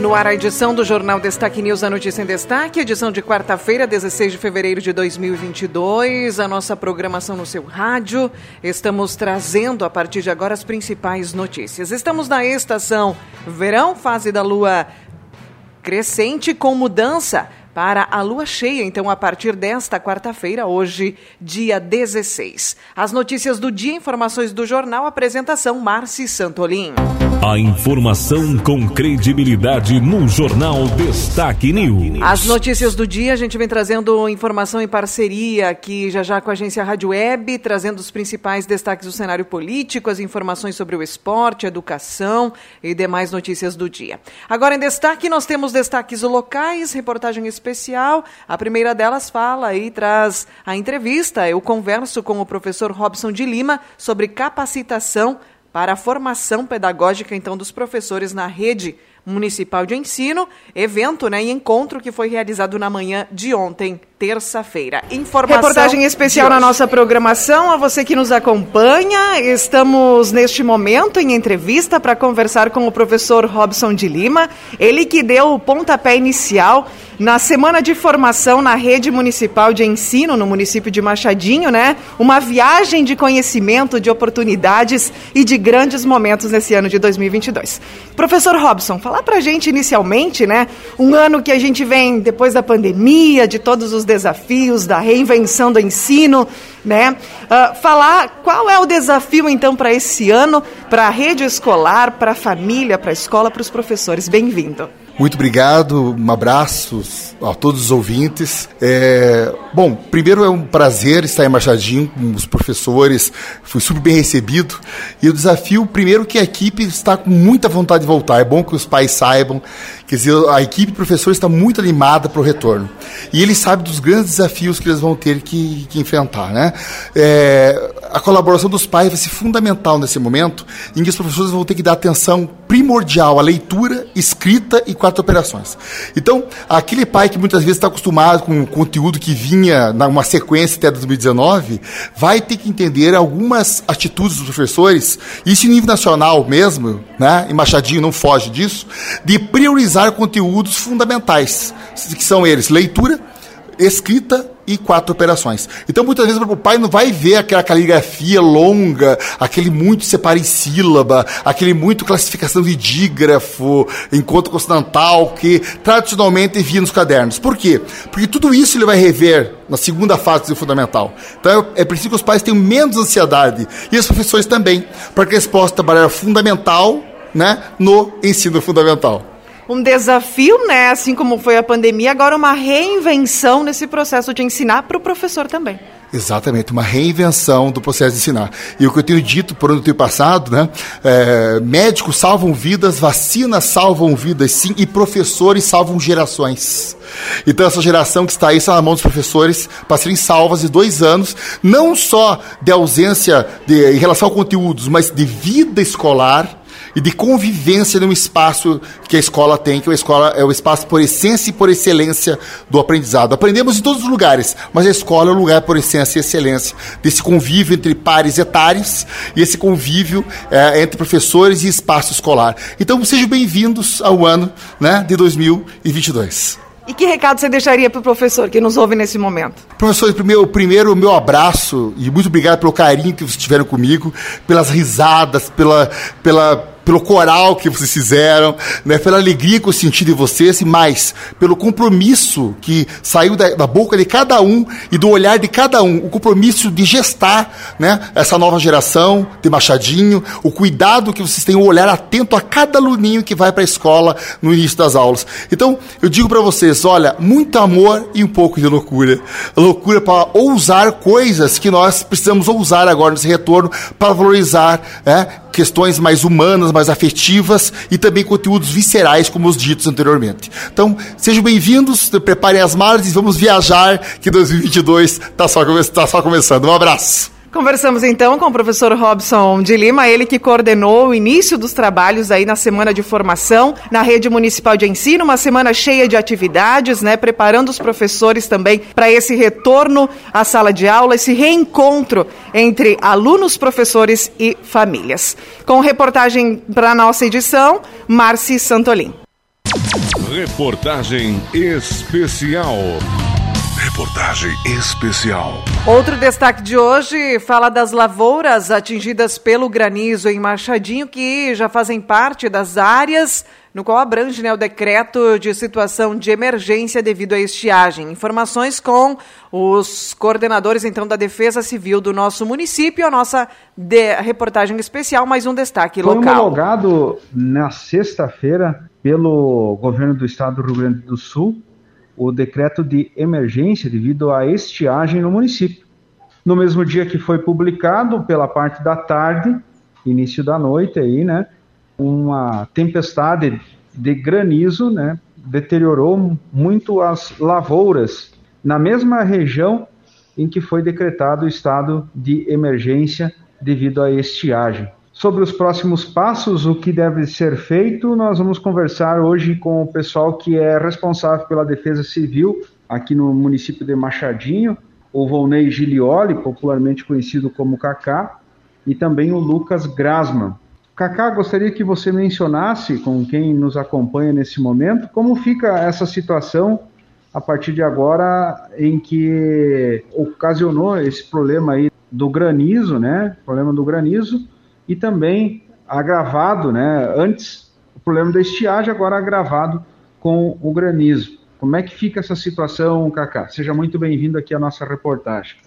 No ar, a edição do Jornal Destaque News, a notícia em destaque, edição de quarta-feira, 16 de fevereiro de 2022. A nossa programação no seu rádio. Estamos trazendo a partir de agora as principais notícias. Estamos na estação verão, fase da lua crescente com mudança para a lua cheia, então, a partir desta quarta-feira, hoje, dia 16. As notícias do dia, informações do jornal, apresentação Marci Santolin. A informação com credibilidade no Jornal Destaque News. As notícias do dia, a gente vem trazendo informação em parceria aqui já já com a agência Rádio Web, trazendo os principais destaques do cenário político, as informações sobre o esporte, educação e demais notícias do dia. Agora em destaque, nós temos destaques locais, reportagem especial. A primeira delas fala e traz a entrevista. Eu converso com o professor Robson de Lima sobre capacitação para a formação pedagógica então dos professores na rede municipal de ensino, evento né, e encontro que foi realizado na manhã de ontem, terça-feira. Informação Reportagem especial na nossa programação, a você que nos acompanha. Estamos neste momento em entrevista para conversar com o professor Robson de Lima, ele que deu o pontapé inicial na semana de formação na rede municipal de ensino no município de Machadinho, né? Uma viagem de conhecimento, de oportunidades e de grandes momentos nesse ano de 2022. Professor Robson, falar para a gente inicialmente, né? Um ano que a gente vem depois da pandemia, de todos os desafios, da reinvenção do ensino, né? Uh, falar qual é o desafio então para esse ano, para a rede escolar, para a família, para a escola, para os professores. Bem-vindo. Muito obrigado, um abraço a todos os ouvintes. É, bom, primeiro é um prazer estar em Machadinho com os professores, fui super bem recebido. E o desafio, primeiro, que a equipe está com muita vontade de voltar. É bom que os pais saibam, quer dizer, a equipe de professores está muito animada para o retorno. E eles sabem dos grandes desafios que eles vão ter que, que enfrentar. Né? É, a colaboração dos pais vai ser fundamental nesse momento, em que os professores vão ter que dar atenção primordial à leitura, escrita e quatro operações. Então, aquele pai que muitas vezes está acostumado com o conteúdo que vinha numa sequência até 2019, vai ter que entender algumas atitudes dos professores, isso em nível nacional mesmo, né? E Machadinho não foge disso, de priorizar conteúdos fundamentais, que são eles leitura, escrita e quatro operações. Então, muitas vezes, o pai não vai ver aquela caligrafia longa, aquele muito separa em sílaba, aquele muito classificação de dígrafo, encontro consonantal, que tradicionalmente via nos cadernos. Por quê? Porque tudo isso ele vai rever na segunda fase do fundamental. Então, é preciso que os pais tenham menos ansiedade, e os professores também, para que eles possam trabalhar fundamental né, no ensino fundamental um desafio, né? Assim como foi a pandemia, agora uma reinvenção nesse processo de ensinar para o professor também. Exatamente, uma reinvenção do processo de ensinar. E o que eu tenho dito por ano do passado, né? É, médicos salvam vidas, vacinas salvam vidas, sim, e professores salvam gerações. Então, essa geração que está aí está na mão dos professores para serem salvas de dois anos, não só de ausência de, em relação a conteúdos, mas de vida escolar e de convivência no espaço que a escola tem, que a escola é o espaço por essência e por excelência do aprendizado. Aprendemos em todos os lugares, mas a escola é o lugar por essência e excelência desse convívio entre pares etários e esse convívio é, entre professores e espaço escolar. Então, sejam bem-vindos ao ano né, de 2022. E que recado você deixaria para o professor que nos ouve nesse momento? Professor, primeiro, primeiro, o meu abraço e muito obrigado pelo carinho que vocês tiveram comigo, pelas risadas, pela, pela pelo coral que vocês fizeram, né, pela alegria que eu senti de vocês e mais, pelo compromisso que saiu da, da, boca de cada um e do olhar de cada um, o compromisso de gestar né, essa nova geração de Machadinho, o cuidado que vocês têm, o olhar atento a cada aluninho que vai para a escola no início das aulas. Então, eu digo para vocês, olha, muito amor e um pouco de loucura. Loucura para ousar coisas que nós precisamos ousar agora nesse retorno para valorizar né, questões mais humanas, mais afetivas e também conteúdos viscerais, como os ditos anteriormente. Então, sejam bem-vindos, preparem as malas e vamos viajar, que 2022 está só, tá só começando. Um abraço. Conversamos então com o professor Robson de Lima, ele que coordenou o início dos trabalhos aí na semana de formação na rede municipal de ensino, uma semana cheia de atividades, né, preparando os professores também para esse retorno à sala de aula, esse reencontro entre alunos, professores e famílias. Com reportagem para a nossa edição, Marci Santolin. Reportagem especial. Reportagem especial. Outro destaque de hoje fala das lavouras atingidas pelo granizo em Machadinho, que já fazem parte das áreas no qual abrange né, o decreto de situação de emergência devido à estiagem. Informações com os coordenadores então da Defesa Civil do nosso município, a nossa reportagem especial, mais um destaque Foi local. Foi homologado na sexta-feira pelo governo do estado do Rio Grande do Sul o decreto de emergência devido à estiagem no município. No mesmo dia que foi publicado, pela parte da tarde, início da noite aí, né, uma tempestade de granizo, né, deteriorou muito as lavouras na mesma região em que foi decretado o estado de emergência devido à estiagem. Sobre os próximos passos, o que deve ser feito, nós vamos conversar hoje com o pessoal que é responsável pela defesa civil aqui no município de Machadinho, o Volney Gilioli, popularmente conhecido como Cacá, e também o Lucas Grasman. Cacá, gostaria que você mencionasse com quem nos acompanha nesse momento como fica essa situação a partir de agora em que ocasionou esse problema aí do granizo, né? Problema do granizo e também agravado, né, antes o problema da estiagem, agora agravado com o granizo. Como é que fica essa situação, Cacá? Seja muito bem-vindo aqui à nossa reportagem.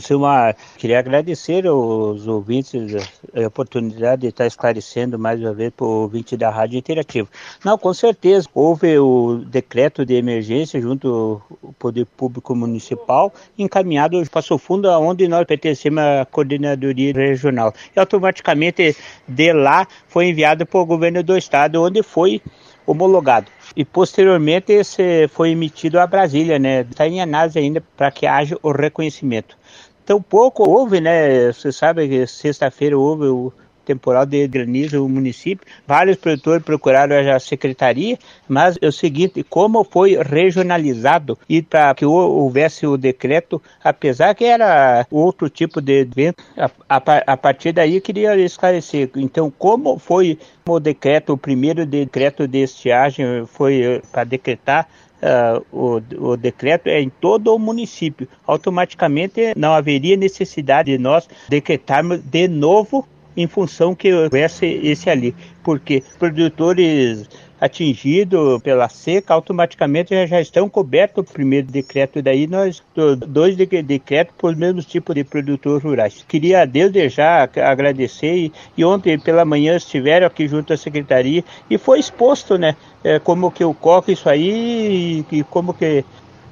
Silmar, queria agradecer aos ouvintes a oportunidade de estar esclarecendo mais uma vez para o ouvinte da Rádio Interativa. Não, com certeza, houve o decreto de emergência junto ao Poder Público Municipal, encaminhado para o fundo onde nós pertencemos à coordenadoria regional. E automaticamente de lá foi enviado para o governo do estado, onde foi homologado. E posteriormente esse foi emitido a Brasília, né? Está em análise ainda para que haja o reconhecimento. Tão pouco houve, né? Você sabe que sexta-feira houve o temporal de granizo no município. Vários produtores procuraram a secretaria, mas é o seguinte, como foi regionalizado e para que houvesse o decreto, apesar que era outro tipo de evento, a, a, a partir daí queria esclarecer. Então, como foi o decreto, o primeiro decreto de estiagem foi para decretar uh, o, o decreto é em todo o município. Automaticamente não haveria necessidade de nós decretarmos de novo em função que houvesse esse ali, porque produtores atingidos pela seca automaticamente já, estão cobertos o primeiro decreto daí nós dois decretos para os mesmos tipos de produtores rurais. Queria desde já agradecer e, e ontem pela manhã estiveram aqui junto à secretaria e foi exposto, né, é, como que ocorre isso aí e, e como que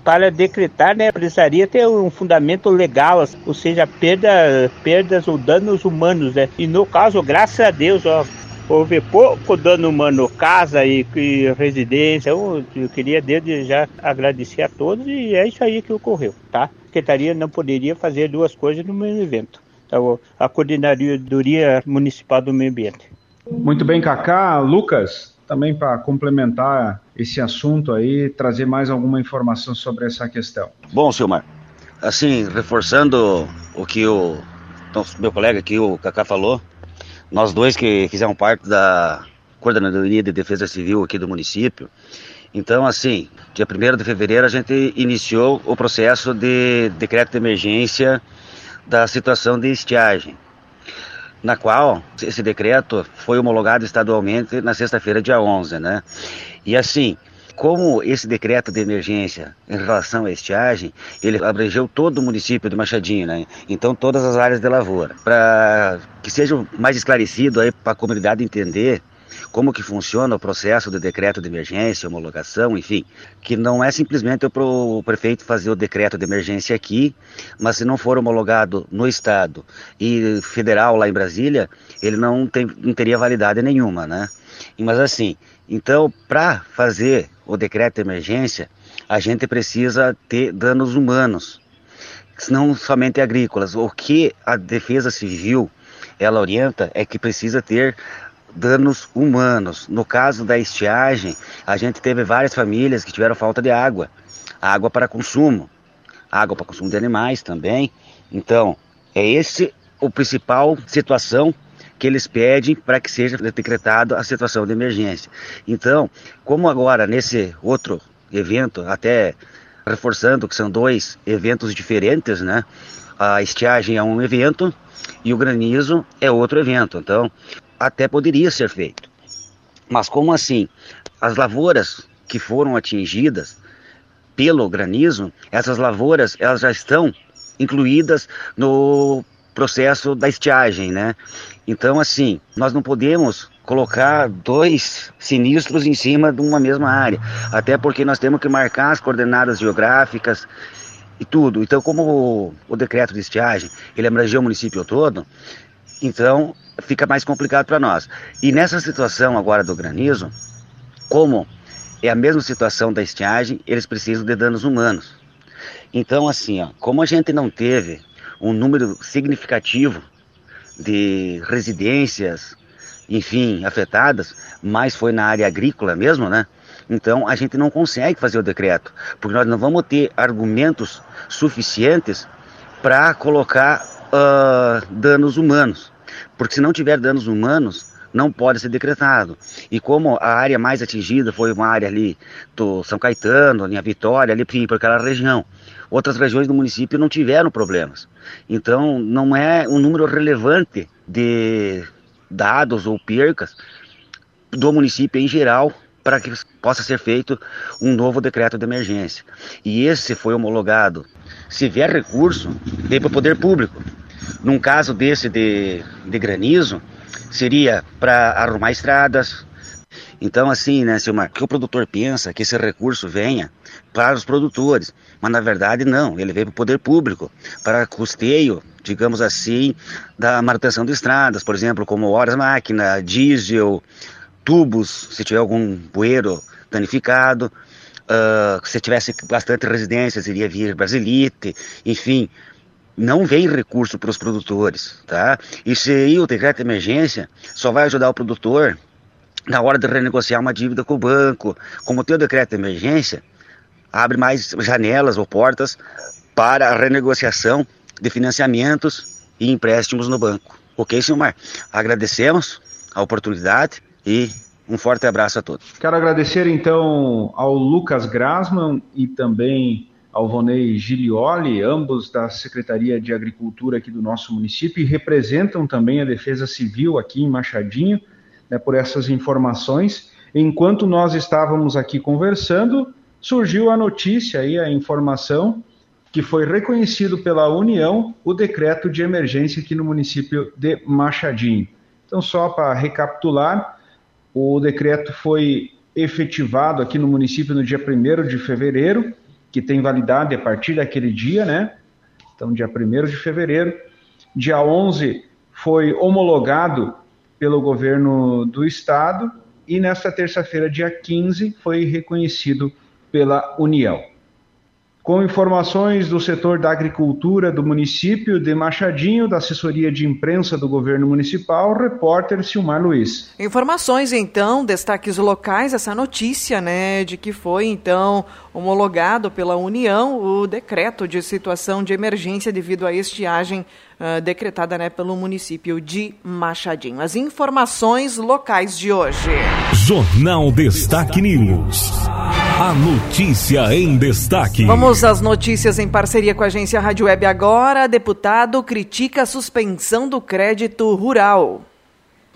para decretar, né, precisaria ter um fundamento legal, ou seja, perda, perdas ou danos humanos, né? E no caso, graças a Deus, ó, houve pouco dano humano, casa e, e residência. Eu, eu, queria desde já agradecer a todos e é isso aí que ocorreu, tá? A Secretaria não poderia fazer duas coisas no mesmo evento. Então, a Coordenadoria Municipal do Meio Ambiente. Muito bem, Cacá. Lucas, também para complementar esse assunto aí, trazer mais alguma informação sobre essa questão. Bom, Silmar, assim, reforçando o que o então, meu colega aqui, o Cacá, falou, nós dois que fizemos parte da Coordenadoria de Defesa Civil aqui do município, então, assim, dia 1 de fevereiro a gente iniciou o processo de decreto de emergência da situação de estiagem na qual esse decreto foi homologado estadualmente na sexta-feira, dia 11, né? E assim, como esse decreto de emergência em relação à estiagem, ele abrangeu todo o município de Machadinho, né? Então todas as áreas de lavoura, para que seja mais esclarecido aí para a comunidade entender como que funciona o processo do decreto de emergência, homologação, enfim, que não é simplesmente o prefeito fazer o decreto de emergência aqui, mas se não for homologado no estado e federal lá em Brasília, ele não, tem, não teria validade nenhuma, né? Mas assim, então para fazer o decreto de emergência, a gente precisa ter danos humanos não somente agrícolas. O que a Defesa Civil ela orienta é que precisa ter danos humanos. No caso da estiagem, a gente teve várias famílias que tiveram falta de água, água para consumo, água para consumo de animais também. Então, é esse o principal situação que eles pedem para que seja decretada a situação de emergência. Então, como agora nesse outro evento, até reforçando que são dois eventos diferentes, né? A estiagem é um evento e o granizo é outro evento. Então, até poderia ser feito. Mas como assim? As lavouras que foram atingidas pelo granizo, essas lavouras elas já estão incluídas no processo da estiagem, né? Então, assim, nós não podemos colocar dois sinistros em cima de uma mesma área, até porque nós temos que marcar as coordenadas geográficas e tudo. Então, como o, o decreto de estiagem, ele abrangeu o município todo, então fica mais complicado para nós. E nessa situação agora do granizo, como é a mesma situação da estiagem, eles precisam de danos humanos. Então, assim, ó, como a gente não teve um número significativo de residências, enfim, afetadas, mas foi na área agrícola mesmo, né? Então a gente não consegue fazer o decreto, porque nós não vamos ter argumentos suficientes para colocar uh, danos humanos. Porque se não tiver danos humanos, não pode ser decretado. E como a área mais atingida foi uma área ali do São Caetano, a Vitória, ali por aquela região. Outras regiões do município não tiveram problemas. Então, não é um número relevante de dados ou percas do município em geral para que possa ser feito um novo decreto de emergência. E esse foi homologado. Se vier recurso, vem para o poder público. Num caso desse de, de granizo, seria para arrumar estradas. Então, assim, né, Silmar, que o produtor pensa que esse recurso venha para os produtores, mas na verdade não, ele veio para o poder público, para custeio, digamos assim, da manutenção de estradas, por exemplo, como horas máquina, diesel, tubos, se tiver algum bueiro danificado, uh, se tivesse bastante residências, iria vir Brasilite, enfim, não vem recurso para os produtores, tá? Se aí o decreto de emergência só vai ajudar o produtor na hora de renegociar uma dívida com o banco. Como tem o decreto de emergência, abre mais janelas ou portas para a renegociação de financiamentos e empréstimos no banco. Ok, Silmar? Agradecemos a oportunidade e um forte abraço a todos. Quero agradecer então ao Lucas Grasman e também ao Vonei Gilioli, ambos da Secretaria de Agricultura aqui do nosso município e representam também a Defesa Civil aqui em Machadinho, né, por essas informações. Enquanto nós estávamos aqui conversando, surgiu a notícia aí, a informação que foi reconhecido pela União o decreto de emergência aqui no município de Machadinho. Então, só para recapitular, o decreto foi efetivado aqui no município no dia 1 de fevereiro, que tem validade a partir daquele dia, né? Então, dia 1 de fevereiro. Dia 11 foi homologado pelo governo do estado e nesta terça-feira, dia 15, foi reconhecido pela União. Com informações do setor da agricultura do município de Machadinho, da assessoria de imprensa do governo municipal, repórter Silmar Luiz. Informações então, destaques locais, essa notícia, né, de que foi então homologado pela União o decreto de situação de emergência devido à estiagem uh, decretada, né, pelo município de Machadinho. As informações locais de hoje. Jornal Destaque News. A notícia em destaque. Vamos às notícias em parceria com a agência Rádio Web agora. Deputado critica a suspensão do crédito rural.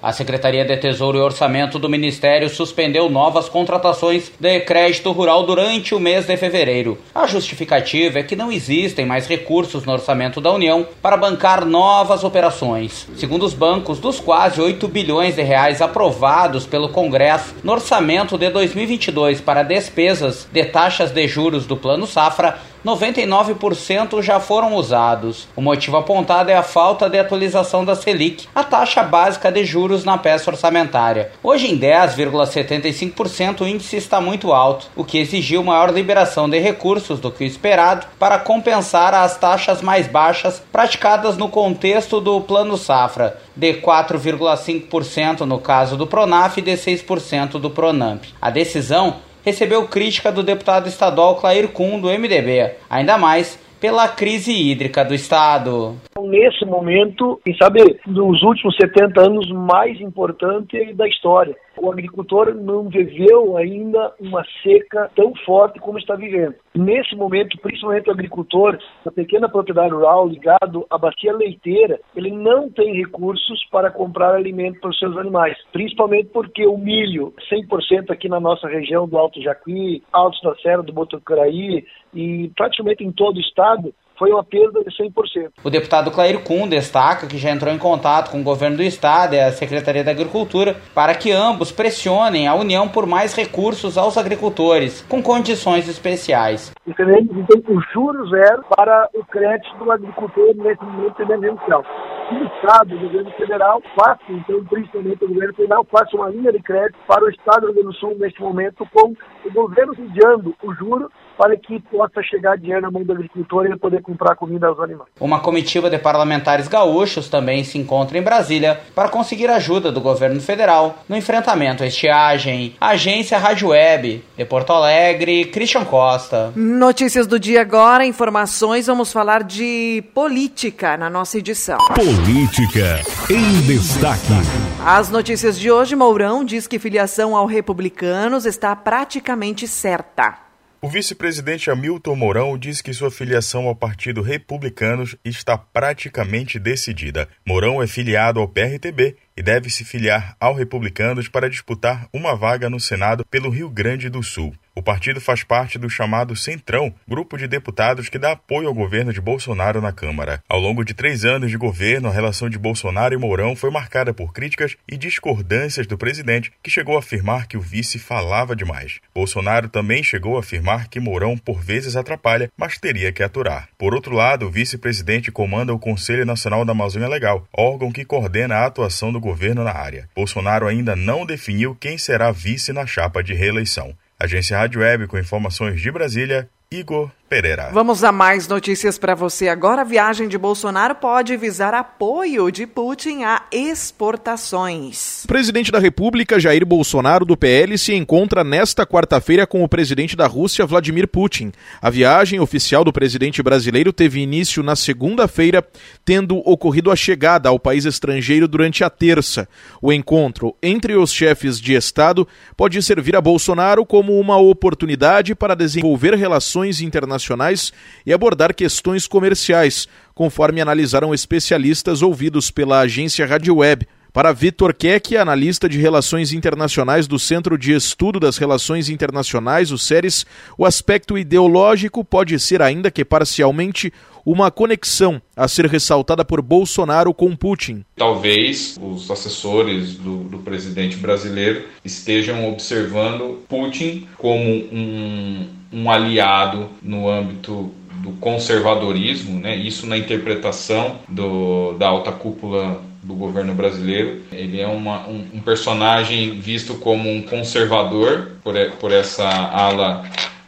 A Secretaria de Tesouro e Orçamento do Ministério suspendeu novas contratações de crédito rural durante o mês de fevereiro. A justificativa é que não existem mais recursos no orçamento da União para bancar novas operações. Segundo os bancos, dos quase 8 bilhões de reais aprovados pelo Congresso no orçamento de 2022 para despesas de taxas de juros do Plano Safra, 99% já foram usados. O motivo apontado é a falta de atualização da Selic, a taxa básica de juros na peça orçamentária. Hoje em 10,75% o índice está muito alto, o que exigiu maior liberação de recursos do que o esperado para compensar as taxas mais baixas praticadas no contexto do Plano Safra, de 4,5% no caso do Pronaf e de 6% do Pronamp. A decisão recebeu crítica do deputado estadual Clair Kuhn, do MDB, ainda mais pela crise hídrica do estado. Nesse momento, quem sabe, nos últimos 70 anos mais importante da história. O agricultor não viveu ainda uma seca tão forte como está vivendo. Nesse momento, principalmente o agricultor, a pequena propriedade rural ligado à bacia leiteira, ele não tem recursos para comprar alimento para os seus animais, principalmente porque o milho, 100% aqui na nossa região do Alto Jacuí, Altos da Serra do Botucaraí e praticamente em todo o estado, foi uma perda de 100%. O deputado Clair Kuhn destaca que já entrou em contato com o governo do estado e a Secretaria da Agricultura para que ambos pressionem a União por mais recursos aos agricultores, com condições especiais. Então, o juro zero para o crédito do agricultor nesse momento emergencial. O Estado, o governo federal, faça, então, principalmente o governo federal, faça uma linha de crédito para o Estado do Rio Grande do Sul neste momento, com o governo sediando o juro para que possa chegar dinheiro na mão do agricultor e ele poder comprar comida aos animais. Uma comitiva de parlamentares gaúchos também se encontra em Brasília para conseguir ajuda do governo federal no enfrentamento à estiagem. Agência Rádio Web, de Porto Alegre, Christian Costa. Notícias do dia agora, informações, vamos falar de política na nossa edição. Política em destaque. As notícias de hoje, Mourão diz que filiação ao Republicanos está praticamente certa. O vice-presidente Hamilton Mourão diz que sua filiação ao Partido Republicanos está praticamente decidida. Mourão é filiado ao PRTB e deve se filiar ao Republicanos para disputar uma vaga no Senado pelo Rio Grande do Sul. O partido faz parte do chamado Centrão, grupo de deputados que dá apoio ao governo de Bolsonaro na Câmara. Ao longo de três anos de governo, a relação de Bolsonaro e Mourão foi marcada por críticas e discordâncias do presidente, que chegou a afirmar que o vice falava demais. Bolsonaro também chegou a afirmar que Mourão por vezes atrapalha, mas teria que aturar. Por outro lado, o vice-presidente comanda o Conselho Nacional da Amazônia Legal, órgão que coordena a atuação do governo na área. Bolsonaro ainda não definiu quem será vice na chapa de reeleição. Agência Rádio Web com informações de Brasília, Igor Pereira. Vamos a mais notícias para você. Agora, a viagem de Bolsonaro pode visar apoio de Putin a exportações. O presidente da República, Jair Bolsonaro, do PL, se encontra nesta quarta-feira com o presidente da Rússia, Vladimir Putin. A viagem oficial do presidente brasileiro teve início na segunda-feira, tendo ocorrido a chegada ao país estrangeiro durante a terça. O encontro entre os chefes de Estado pode servir a Bolsonaro como uma oportunidade para desenvolver relações internacionais internacionais e abordar questões comerciais, conforme analisaram especialistas ouvidos pela agência Rádio Web. Para Vitor Keck, analista de relações internacionais do Centro de Estudo das Relações Internacionais, o SERES, o aspecto ideológico pode ser, ainda que parcialmente, uma conexão a ser ressaltada por Bolsonaro com Putin. Talvez os assessores do, do presidente brasileiro estejam observando Putin como um, um aliado no âmbito do conservadorismo, né? isso na interpretação do, da alta cúpula do governo brasileiro. Ele é uma, um, um, personagem visto como um conservador por, por essa ala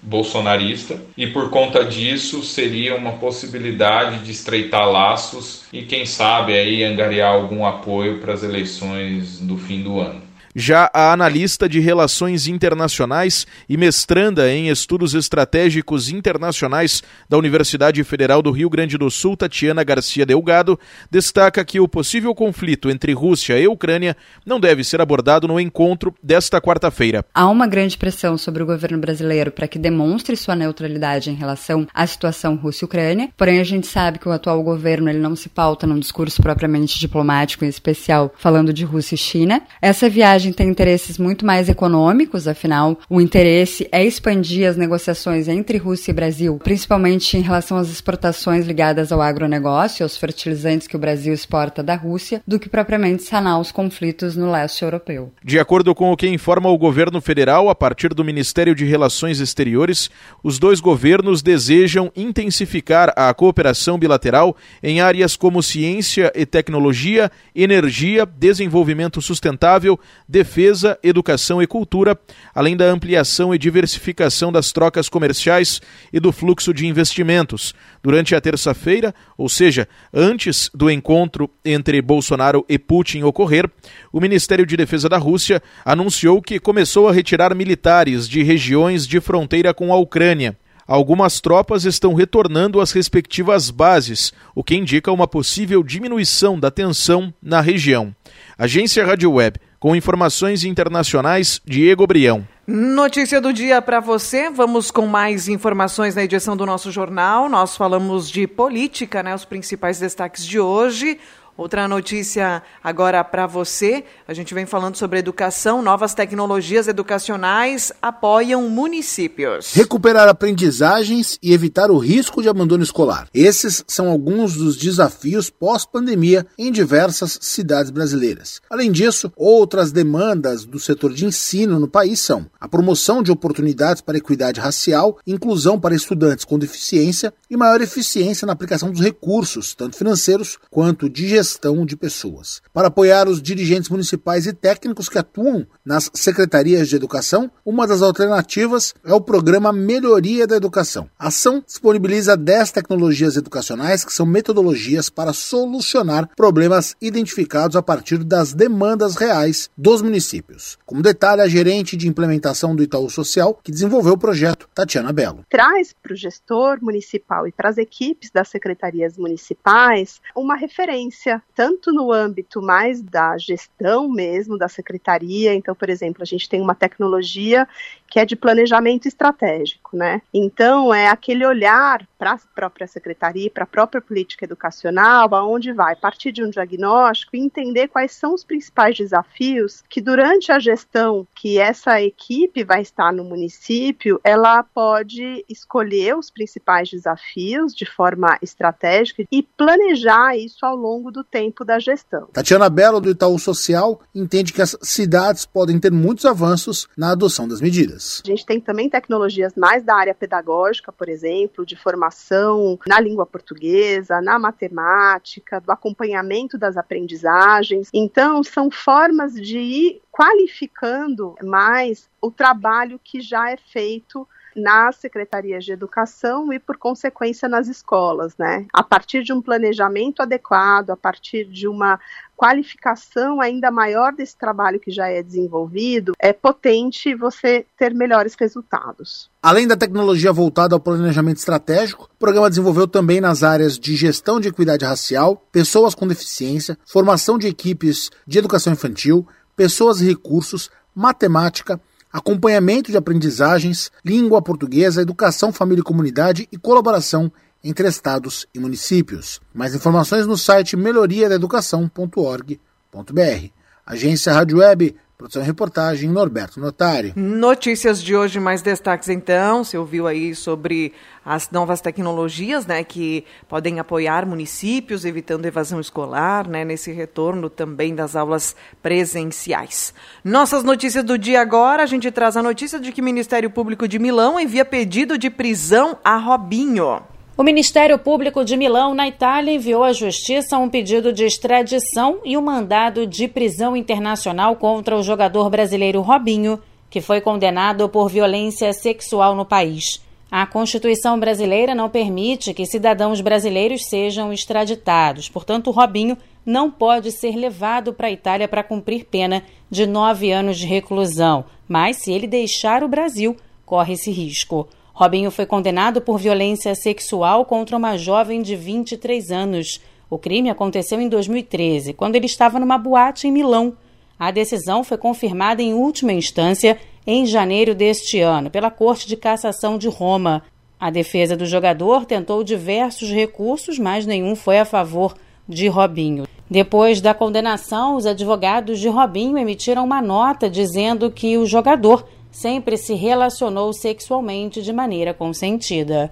bolsonarista e por conta disso seria uma possibilidade de estreitar laços e quem sabe aí angariar algum apoio para as eleições do fim do ano. Já a analista de relações internacionais e mestranda em estudos estratégicos internacionais da Universidade Federal do Rio Grande do Sul, Tatiana Garcia Delgado, destaca que o possível conflito entre Rússia e Ucrânia não deve ser abordado no encontro desta quarta-feira. Há uma grande pressão sobre o governo brasileiro para que demonstre sua neutralidade em relação à situação Rússia-Ucrânia, porém a gente sabe que o atual governo ele não se pauta num discurso propriamente diplomático, em especial falando de Rússia e China. Essa viagem Tem interesses muito mais econômicos, afinal, o interesse é expandir as negociações entre Rússia e Brasil, principalmente em relação às exportações ligadas ao agronegócio, aos fertilizantes que o Brasil exporta da Rússia, do que propriamente sanar os conflitos no leste europeu. De acordo com o que informa o governo federal, a partir do Ministério de Relações Exteriores, os dois governos desejam intensificar a cooperação bilateral em áreas como ciência e tecnologia, energia, desenvolvimento sustentável, defesa, educação e cultura, além da ampliação e diversificação das trocas comerciais e do fluxo de investimentos. Durante a terça-feira, ou seja, antes do encontro entre Bolsonaro e Putin ocorrer, o Ministério de Defesa da Rússia anunciou que começou a retirar militares de regiões de fronteira com a Ucrânia. Algumas tropas estão retornando às respectivas bases, o que indica uma possível diminuição da tensão na região. Agência Rádio Web, com informações internacionais, Diego Brião. Notícia do dia para você. Vamos com mais informações na edição do nosso jornal. Nós falamos de política, né? Os principais destaques de hoje. Outra notícia agora para você. A gente vem falando sobre educação. Novas tecnologias educacionais apoiam municípios. Recuperar aprendizagens e evitar o risco de abandono escolar. Esses são alguns dos desafios pós-pandemia em diversas cidades brasileiras. Além disso, outras demandas do setor de ensino no país são a promoção de oportunidades para equidade racial, inclusão para estudantes com deficiência e maior eficiência na aplicação dos recursos, tanto financeiros quanto de gestão gestão de pessoas. Para apoiar os dirigentes municipais e técnicos que atuam nas secretarias de educação, uma das alternativas é o programa Melhoria da Educação. A ação disponibiliza 10 tecnologias educacionais que são metodologias para solucionar problemas identificados a partir das demandas reais dos municípios. Como detalhe, a gerente de implementação do Itaú Social, que desenvolveu o projeto, Tatiana Belo. Traz para o gestor municipal e para as equipes das secretarias municipais uma referência tanto no âmbito mais da gestão mesmo, da secretaria. Então, por exemplo, a gente tem uma tecnologia que é de planejamento estratégico, né? Então, é aquele olhar para a própria secretaria, para a própria política educacional, aonde vai, partir de um diagnóstico e entender quais são os principais desafios que durante a gestão que essa equipe vai estar no município, ela pode escolher os principais desafios de forma estratégica e planejar isso ao longo do tempo da gestão. Tatiana Belo, do Itaú Social, entende que as cidades podem ter muitos avanços na adoção das medidas. A gente tem também tecnologias mais da área pedagógica, por exemplo, de formação na língua portuguesa, na matemática, do acompanhamento das aprendizagens. Então, são formas de ir qualificando mais o trabalho que já é feito nas secretarias de educação e, por consequência, nas escolas, né? A partir de um planejamento adequado, a partir de uma qualificação ainda maior desse trabalho que já é desenvolvido, é potente você ter melhores resultados. Além da tecnologia voltada ao planejamento estratégico, o programa desenvolveu também nas áreas de gestão de equidade racial, pessoas com deficiência, formação de equipes de educação infantil, pessoas e recursos, matemática, acompanhamento de aprendizagens, língua portuguesa, educação, família e comunidade e colaboração entre estados e municípios. Mais informações no site melhoriadeducação.org.br. Agência Rádio Web Produção e reportagem, Norberto Notari. Notícias de hoje, mais destaques então. Você ouviu aí sobre as novas tecnologias, né, que podem apoiar municípios, evitando evasão escolar, né, nesse retorno também das aulas presenciais. Nossas notícias do dia agora, a gente traz a notícia de que o Ministério Público de Milão envia pedido de prisão a Robinho. O Ministério Público de Milão, na Itália, enviou à Justiça um pedido de extradição e um mandado de prisão internacional contra o jogador brasileiro Robinho, que foi condenado por violência sexual no país. A Constituição brasileira não permite que cidadãos brasileiros sejam extraditados, portanto, Robinho não pode ser levado para a Itália para cumprir pena de nove anos de reclusão, mas se ele deixar o Brasil, corre esse risco. Robinho foi condenado por violência sexual contra uma jovem de 23 anos. O crime aconteceu em 2013, quando ele estava numa boate em Milão. A decisão foi confirmada em última instância em janeiro deste ano pela Corte de Cassação de Roma. A defesa do jogador tentou diversos recursos, mas nenhum foi a favor de Robinho. Depois da condenação, os advogados de Robinho emitiram uma nota dizendo que o jogador sempre se relacionou sexualmente de maneira consentida.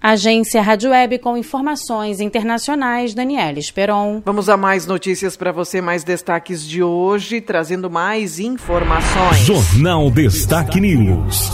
Agência Rádio Web com informações internacionais, Daniela Esperon. Vamos a mais notícias para você, mais destaques de hoje, trazendo mais informações. Jornal Destaque News.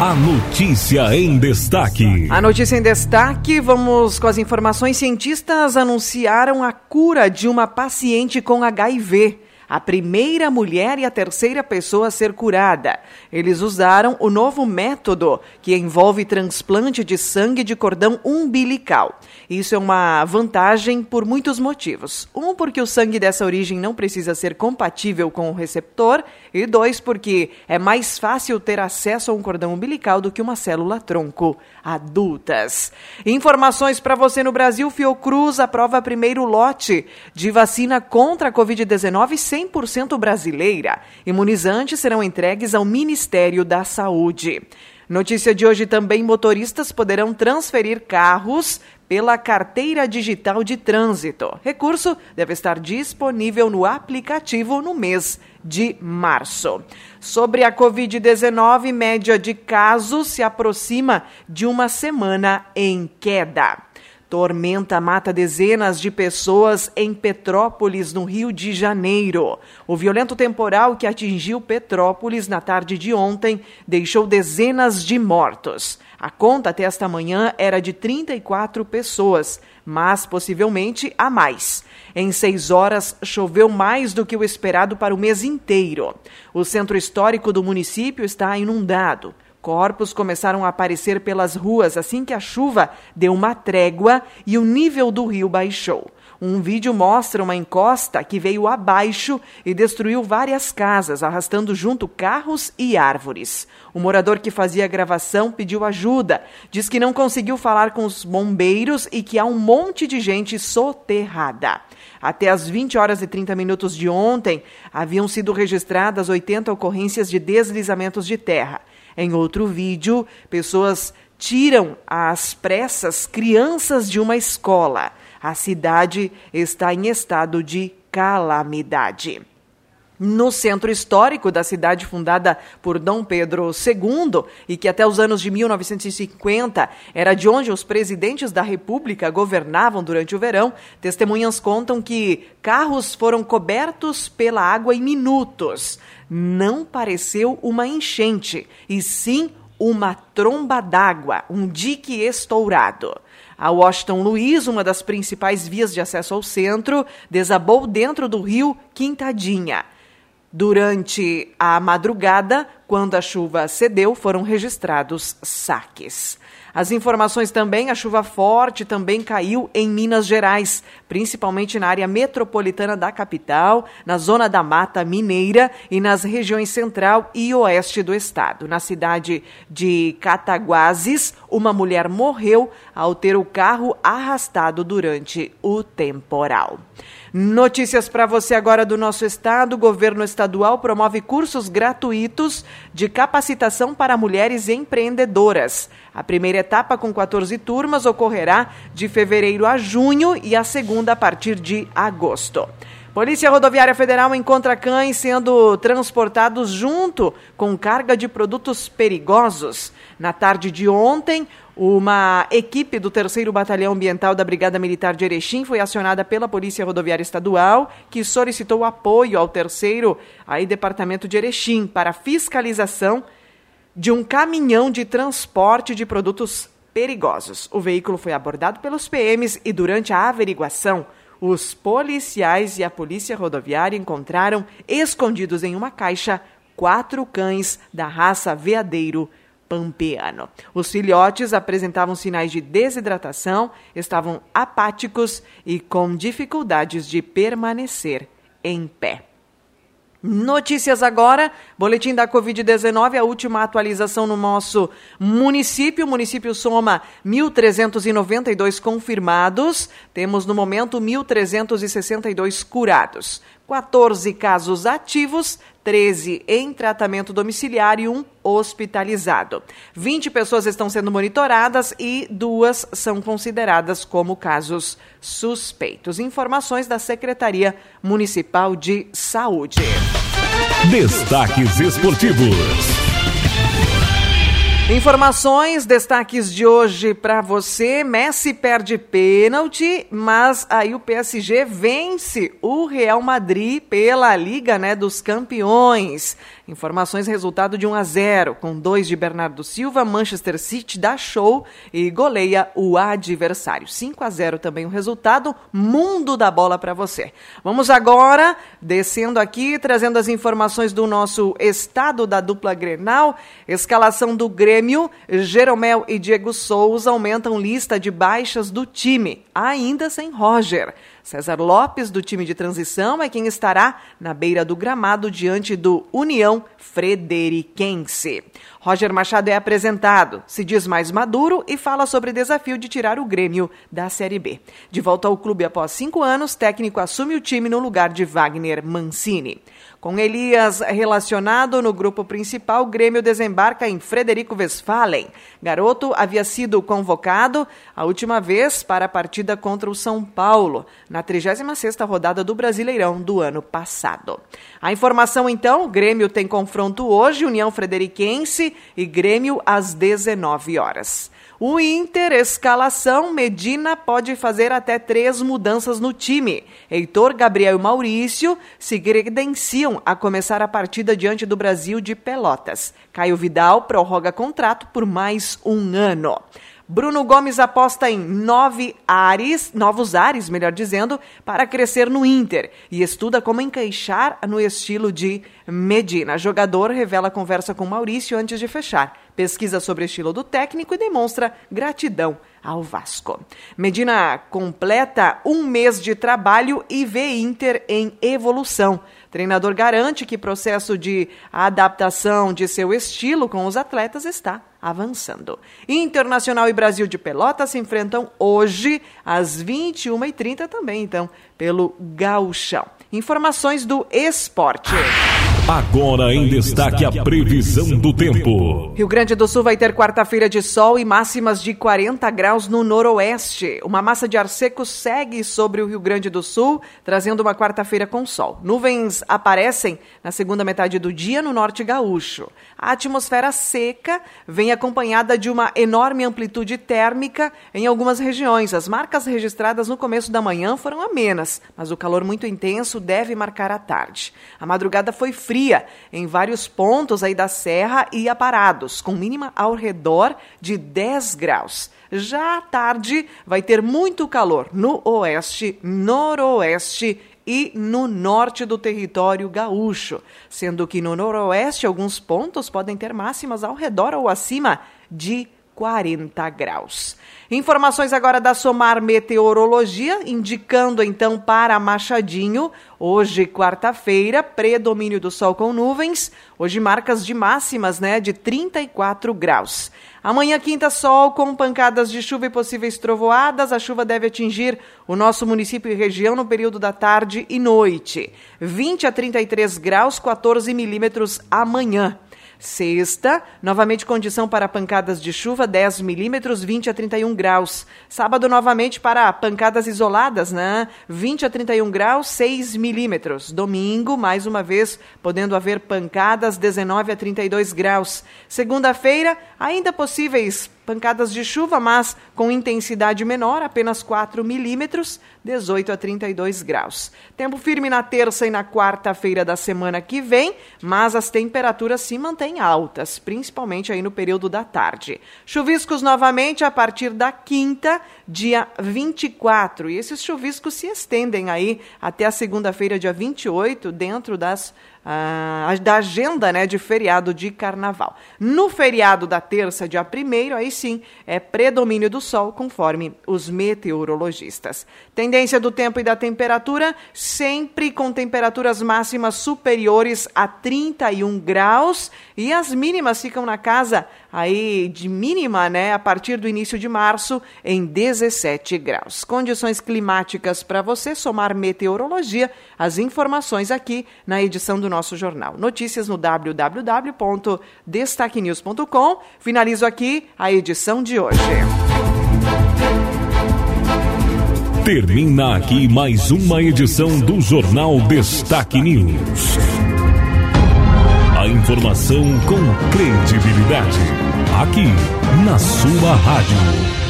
A notícia em destaque. A notícia em destaque, vamos com as informações. Cientistas anunciaram a cura de uma paciente com HIV a primeira mulher e a terceira pessoa a ser curada. Eles usaram o novo método que envolve transplante de sangue de cordão umbilical. Isso é uma vantagem por muitos motivos. Um, porque o sangue dessa origem não precisa ser compatível com o receptor, e dois, porque é mais fácil ter acesso a um cordão umbilical do que uma célula tronco adultas. Informações para você no Brasil: Fiocruz aprova primeiro lote de vacina contra a Covid-19 100% brasileira. Imunizantes serão entregues ao Ministério da Saúde. Notícia de hoje também: motoristas poderão transferir carros pela carteira digital de trânsito. Recurso deve estar disponível no aplicativo no mês de março. Sobre a Covid-19, média de casos se aproxima de uma semana em queda. Tormenta mata dezenas de pessoas em Petrópolis, no Rio de Janeiro. O violento temporal que atingiu Petrópolis na tarde de ontem deixou dezenas de mortos. A conta até esta manhã era de 34 pessoas, mas possivelmente a mais. Em seis horas, choveu mais do que o esperado para o mês inteiro. O centro histórico do município está inundado. Corpos começaram a aparecer pelas ruas assim que a chuva deu uma trégua e o nível do rio baixou. Um vídeo mostra uma encosta que veio abaixo e destruiu várias casas, arrastando junto carros e árvores. O morador que fazia a gravação pediu ajuda. Diz que não conseguiu falar com os bombeiros e que há um monte de gente soterrada. Até as 20 horas e 30 minutos de ontem, haviam sido registradas 80 ocorrências de deslizamentos de terra. Em outro vídeo, pessoas tiram às pressas crianças de uma escola. A cidade está em estado de calamidade. No centro histórico da cidade fundada por Dom Pedro II e que até os anos de 1950 era de onde os presidentes da República governavam durante o verão, testemunhas contam que carros foram cobertos pela água em minutos não pareceu uma enchente, e sim uma tromba d'água, um dique estourado. A Washington Luiz, uma das principais vias de acesso ao centro, desabou dentro do rio Quintadinha. Durante a madrugada, quando a chuva cedeu, foram registrados saques. As informações também, a chuva forte também caiu em Minas Gerais, principalmente na área metropolitana da capital, na zona da Mata Mineira e nas regiões central e oeste do estado. Na cidade de Cataguases, uma mulher morreu ao ter o carro arrastado durante o temporal. Notícias para você agora do nosso estado. O governo estadual promove cursos gratuitos de capacitação para mulheres empreendedoras. A primeira etapa, com 14 turmas, ocorrerá de fevereiro a junho e a segunda a partir de agosto. Polícia Rodoviária Federal encontra cães sendo transportados junto com carga de produtos perigosos. Na tarde de ontem, uma equipe do 3 Batalhão Ambiental da Brigada Militar de Erechim foi acionada pela Polícia Rodoviária Estadual, que solicitou apoio ao 3 aí, Departamento de Erechim para fiscalização de um caminhão de transporte de produtos perigosos. O veículo foi abordado pelos PMs e durante a averiguação, os policiais e a Polícia Rodoviária encontraram escondidos em uma caixa quatro cães da raça veadeiro pampeano. Os filhotes apresentavam sinais de desidratação, estavam apáticos e com dificuldades de permanecer em pé. Notícias agora, boletim da Covid-19, a última atualização no nosso município. O município soma 1.392 confirmados, temos no momento 1.362 curados. 14 casos ativos, 13 em tratamento domiciliar e um hospitalizado. 20 pessoas estão sendo monitoradas e duas são consideradas como casos suspeitos. Informações da Secretaria Municipal de Saúde. Destaques esportivos. Informações, destaques de hoje para você. Messi perde pênalti, mas aí o PSG vence o Real Madrid pela Liga né, dos Campeões. Informações resultado de 1 a 0, com dois de Bernardo Silva, Manchester City dá show e goleia o adversário. 5 a 0 também o resultado, mundo da bola para você. Vamos agora descendo aqui, trazendo as informações do nosso estado da dupla Grenal, escalação do Grêmio, Jeromel e Diego Souza aumentam lista de baixas do time, ainda sem Roger. César Lopes, do time de transição, é quem estará na beira do gramado diante do União Frederiquense. Roger Machado é apresentado, se diz mais maduro e fala sobre o desafio de tirar o Grêmio da Série B. De volta ao clube após cinco anos, técnico assume o time no lugar de Wagner Mancini. Com Elias relacionado no grupo principal, Grêmio desembarca em Frederico Westphalen. Garoto havia sido convocado a última vez para a partida contra o São Paulo, na 36ª rodada do Brasileirão do ano passado. A informação então, Grêmio tem confronto hoje, União Frederiquense e Grêmio às 19 horas. O Inter, escalação, Medina pode fazer até três mudanças no time. Heitor, Gabriel e Maurício se credenciam a começar a partida diante do Brasil de Pelotas. Caio Vidal prorroga contrato por mais um ano. Bruno Gomes aposta em nove ares, novos ares, melhor dizendo, para crescer no Inter e estuda como encaixar no estilo de Medina. Jogador revela conversa com Maurício antes de fechar. Pesquisa sobre o estilo do técnico e demonstra gratidão ao Vasco. Medina completa um mês de trabalho e vê Inter em evolução. Treinador garante que processo de adaptação de seu estilo com os atletas está avançando. Internacional e Brasil de Pelotas se enfrentam hoje às 21h30 também, então, pelo Gauchão. Informações do esporte. Agora em destaque a previsão do tempo. Rio Grande do Sul vai ter quarta-feira de sol e máximas de 40 graus no noroeste. Uma massa de ar seco segue sobre o Rio Grande do Sul, trazendo uma quarta-feira com sol. Nuvens aparecem na segunda metade do dia no norte gaúcho. A atmosfera seca vem acompanhada de uma enorme amplitude térmica em algumas regiões. As marcas registradas no começo da manhã foram amenas, mas o calor muito intenso deve marcar a tarde. A madrugada foi fria fria em vários pontos aí da serra e aparados, com mínima ao redor de 10 graus. Já à tarde vai ter muito calor no oeste, noroeste e no norte do território gaúcho, sendo que no noroeste alguns pontos podem ter máximas ao redor ou acima de 40 graus. Informações agora da Somar Meteorologia, indicando então para Machadinho, hoje quarta-feira, predomínio do sol com nuvens, hoje marcas de máximas, né, de 34 graus. Amanhã quinta sol com pancadas de chuva e possíveis trovoadas, a chuva deve atingir o nosso município e região no período da tarde e noite. 20 a 33 graus, 14 milímetros amanhã. Sexta, novamente condição para pancadas de chuva, 10 milímetros, 20 a 31 graus. Sábado, novamente para pancadas isoladas, né? 20 a 31 graus, 6 milímetros. Domingo, mais uma vez, podendo haver pancadas, 19 a 32 graus. Segunda-feira, ainda possíveis pancadas de chuva, mas com intensidade menor, apenas 4 milímetros, 18 a 32 graus. Tempo firme na terça e na quarta-feira da semana que vem, mas as temperaturas se mantêm altas, principalmente aí no período da tarde. Chuviscos novamente a partir da quinta, dia 24. E esses chuviscos se estendem aí até a segunda-feira, dia 28, dentro das da agenda né, de feriado de carnaval. No feriado da terça, dia 1 aí sim, é predomínio do sol, conforme os meteorologistas. Tendência do tempo e da temperatura, sempre com temperaturas máximas superiores a 31 graus e as mínimas ficam na casa aí de mínima, né, a partir do início de março, em 17 graus. Condições climáticas para você somar meteorologia, as informações aqui na edição do nosso nosso jornal. Notícias no www.destaquenews.com. Finalizo aqui a edição de hoje. Termina aqui mais uma edição do Jornal Destaque News. A informação com credibilidade. Aqui, na sua rádio.